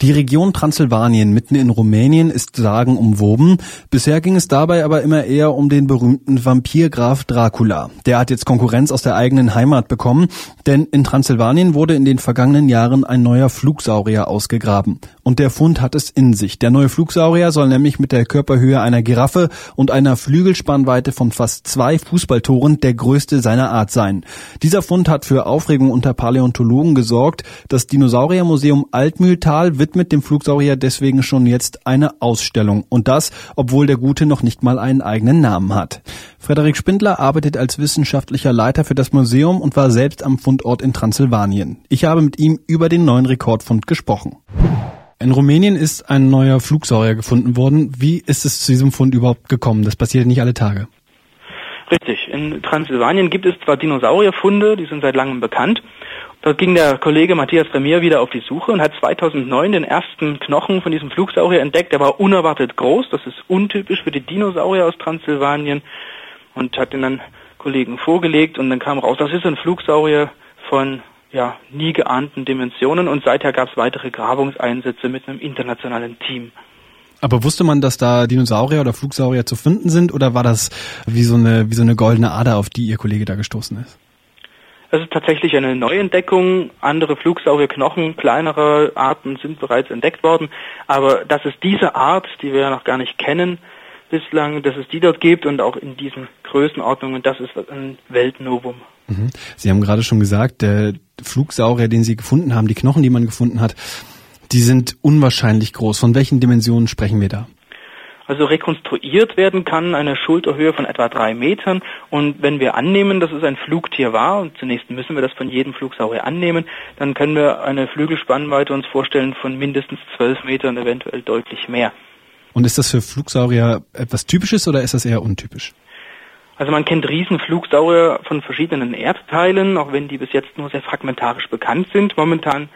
Die Region Transsilvanien mitten in Rumänien ist sagenumwoben. Bisher ging es dabei aber immer eher um den berühmten Vampirgraf Dracula. Der hat jetzt Konkurrenz aus der eigenen Heimat bekommen, denn in Transsilvanien wurde in den vergangenen Jahren ein neuer Flugsaurier ausgegraben. Und der Fund hat es in sich. Der neue Flugsaurier soll nämlich mit der Körperhöhe einer Giraffe und einer Flügelspannweite von fast zwei Fußballtoren der größte seiner Art sein. Dieser Fund hat für Aufregung unter Paläontologen gesorgt. Das Dinosauriermuseum Altmühltal wird widmet dem Flugsaurier deswegen schon jetzt eine Ausstellung. Und das, obwohl der Gute noch nicht mal einen eigenen Namen hat. Frederik Spindler arbeitet als wissenschaftlicher Leiter für das Museum und war selbst am Fundort in Transsilvanien. Ich habe mit ihm über den neuen Rekordfund gesprochen. In Rumänien ist ein neuer Flugsaurier gefunden worden. Wie ist es zu diesem Fund überhaupt gekommen? Das passiert nicht alle Tage. Richtig. In Transsilvanien gibt es zwar Dinosaurierfunde, die sind seit langem bekannt, da ging der Kollege Matthias Remier wieder auf die Suche und hat 2009 den ersten Knochen von diesem Flugsaurier entdeckt. Der war unerwartet groß, das ist untypisch für die Dinosaurier aus Transsilvanien und hat den dann Kollegen vorgelegt und dann kam raus, das ist ein Flugsaurier von ja, nie geahnten Dimensionen und seither gab es weitere Grabungseinsätze mit einem internationalen Team. Aber wusste man, dass da Dinosaurier oder Flugsaurier zu finden sind oder war das wie so eine, wie so eine goldene Ader, auf die Ihr Kollege da gestoßen ist? Es ist tatsächlich eine Neuentdeckung. Andere Flugsaurierknochen kleinerer Arten sind bereits entdeckt worden. Aber dass es diese Art, die wir ja noch gar nicht kennen bislang, dass es die dort gibt und auch in diesen Größenordnungen, das ist ein Weltnovum. Mhm. Sie haben gerade schon gesagt, der Flugsaurier, den Sie gefunden haben, die Knochen, die man gefunden hat, die sind unwahrscheinlich groß. Von welchen Dimensionen sprechen wir da? Also rekonstruiert werden kann, eine Schulterhöhe von etwa drei Metern. Und wenn wir annehmen, dass es ein Flugtier war, und zunächst müssen wir das von jedem Flugsaurier annehmen, dann können wir eine Flügelspannweite uns vorstellen von mindestens zwölf Metern, eventuell deutlich mehr. Und ist das für Flugsaurier etwas Typisches oder ist das eher untypisch? Also man kennt Riesenflugsaurier von verschiedenen Erdteilen, auch wenn die bis jetzt nur sehr fragmentarisch bekannt sind. Momentan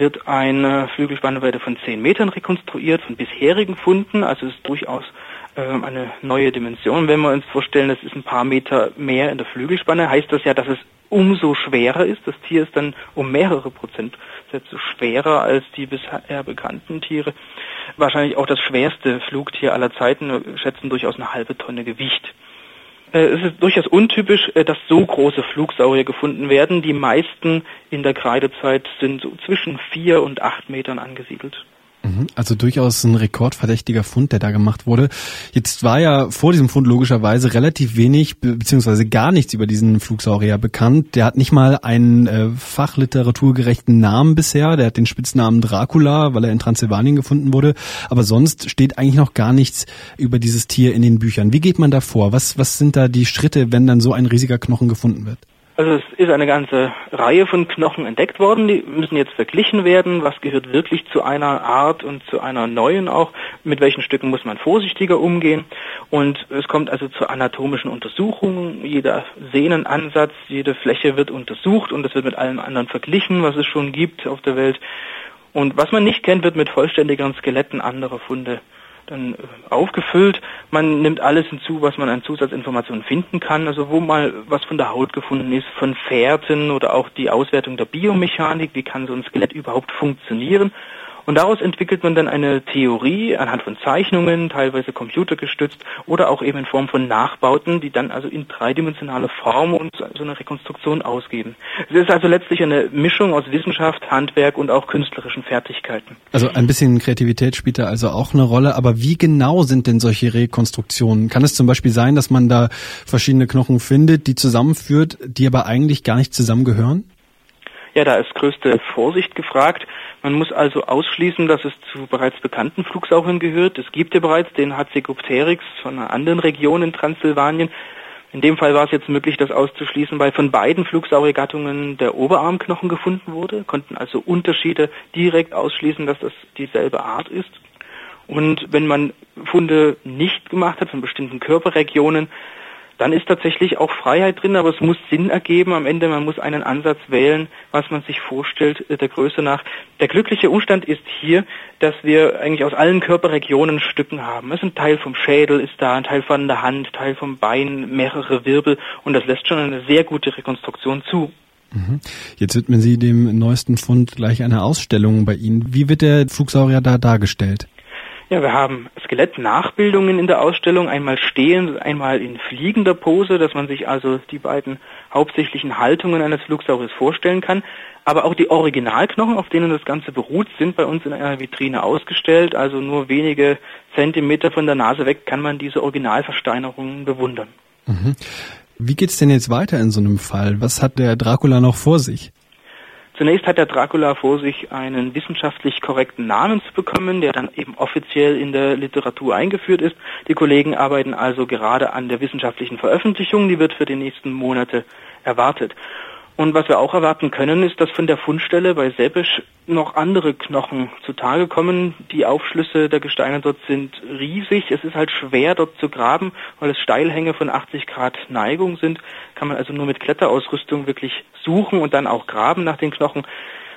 wird eine Flügelspannweite von 10 Metern rekonstruiert von bisherigen Funden, also ist durchaus äh, eine neue Dimension. Wenn wir uns vorstellen, das ist ein paar Meter mehr in der Flügelspanne, heißt das ja, dass es umso schwerer ist. Das Tier ist dann um mehrere Prozentsätze schwerer als die bisher bekannten Tiere. Wahrscheinlich auch das schwerste Flugtier aller Zeiten, schätzen durchaus eine halbe Tonne Gewicht. Äh, es ist durchaus untypisch, äh, dass so große Flugsaurier gefunden werden. Die meisten in der Kreidezeit sind so zwischen vier und acht Metern angesiedelt. Mhm. Also durchaus ein rekordverdächtiger Fund, der da gemacht wurde. Jetzt war ja vor diesem Fund logischerweise relativ wenig beziehungsweise gar nichts über diesen Flugsaurier bekannt. Der hat nicht mal einen äh, fachliteraturgerechten Namen bisher. Der hat den Spitznamen Dracula, weil er in Transsilvanien gefunden wurde. Aber sonst steht eigentlich noch gar nichts über dieses Tier in den Büchern. Wie geht man da vor? Was, was sind da die Schritte, wenn dann so ein riesiger Knochen gefunden wird? Also es ist eine ganze Reihe von Knochen entdeckt worden, die müssen jetzt verglichen werden, was gehört wirklich zu einer Art und zu einer neuen auch, mit welchen Stücken muss man vorsichtiger umgehen? Und es kommt also zu anatomischen Untersuchungen, jeder Sehnenansatz, jede Fläche wird untersucht und es wird mit allem anderen verglichen, was es schon gibt auf der Welt. Und was man nicht kennt, wird mit vollständigeren Skeletten anderer Funde dann äh, aufgefüllt. Man nimmt alles hinzu, was man an Zusatzinformationen finden kann. Also wo mal was von der Haut gefunden ist, von Fährten oder auch die Auswertung der Biomechanik, wie kann so ein Skelett überhaupt funktionieren. Und daraus entwickelt man dann eine Theorie anhand von Zeichnungen, teilweise computergestützt oder auch eben in Form von Nachbauten, die dann also in dreidimensionale Form und so eine Rekonstruktion ausgeben. Es ist also letztlich eine Mischung aus Wissenschaft, Handwerk und auch künstlerischen Fertigkeiten. Also ein bisschen Kreativität spielt da also auch eine Rolle, aber wie genau sind denn solche Rekonstruktionen? Kann es zum Beispiel sein, dass man da verschiedene Knochen findet, die zusammenführt, die aber eigentlich gar nicht zusammengehören? Ja, da ist größte Vorsicht gefragt. Man muss also ausschließen, dass es zu bereits bekannten Flugsauriern gehört. Es gibt ja bereits den Hacegopteryx von einer anderen Region in Transsilvanien. In dem Fall war es jetzt möglich, das auszuschließen, weil von beiden Flugsauriergattungen der Oberarmknochen gefunden wurde, konnten also Unterschiede direkt ausschließen, dass das dieselbe Art ist. Und wenn man Funde nicht gemacht hat von bestimmten Körperregionen, dann ist tatsächlich auch Freiheit drin, aber es muss Sinn ergeben am Ende. Man muss einen Ansatz wählen, was man sich vorstellt, äh, der Größe nach. Der glückliche Umstand ist hier, dass wir eigentlich aus allen Körperregionen Stücken haben. Also ein Teil vom Schädel ist da, ein Teil von der Hand, Teil vom Bein, mehrere Wirbel und das lässt schon eine sehr gute Rekonstruktion zu. Mhm. Jetzt widmen Sie dem neuesten Fund gleich eine Ausstellung bei Ihnen. Wie wird der Flugsaurier da dargestellt? Ja, wir haben Skelettnachbildungen in der Ausstellung, einmal stehend, einmal in fliegender Pose, dass man sich also die beiden hauptsächlichen Haltungen eines Flugsauriers vorstellen kann. Aber auch die Originalknochen, auf denen das Ganze beruht, sind bei uns in einer Vitrine ausgestellt. Also nur wenige Zentimeter von der Nase weg kann man diese Originalversteinerungen bewundern. Mhm. Wie geht's denn jetzt weiter in so einem Fall? Was hat der Dracula noch vor sich? Zunächst hat der Dracula vor sich, einen wissenschaftlich korrekten Namen zu bekommen, der dann eben offiziell in der Literatur eingeführt ist. Die Kollegen arbeiten also gerade an der wissenschaftlichen Veröffentlichung, die wird für die nächsten Monate erwartet. Und was wir auch erwarten können, ist, dass von der Fundstelle bei Seppisch noch andere Knochen zutage kommen. Die Aufschlüsse der Gesteine dort sind riesig. Es ist halt schwer dort zu graben, weil es Steilhänge von 80 Grad Neigung sind. Kann man also nur mit Kletterausrüstung wirklich suchen und dann auch graben nach den Knochen.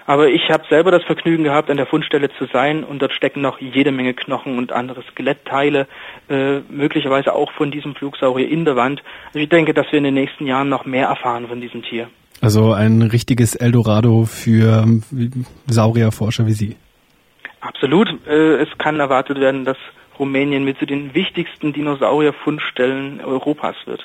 Aber ich habe selber das Vergnügen gehabt, an der Fundstelle zu sein und dort stecken noch jede Menge Knochen und andere Skelettteile, äh, möglicherweise auch von diesem Flugsaurier in der Wand. Also ich denke, dass wir in den nächsten Jahren noch mehr erfahren von diesem Tier. Also ein richtiges Eldorado für Saurierforscher wie Sie. Absolut. Äh, es kann erwartet werden, dass Rumänien mit zu den wichtigsten Dinosaurierfundstellen Europas wird.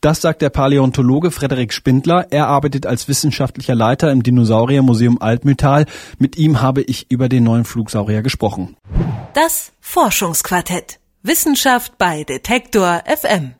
Das sagt der Paläontologe Frederik Spindler. Er arbeitet als wissenschaftlicher Leiter im Dinosauriermuseum Altmühltal. Mit ihm habe ich über den neuen Flugsaurier gesprochen. Das Forschungsquartett. Wissenschaft bei Detektor FM.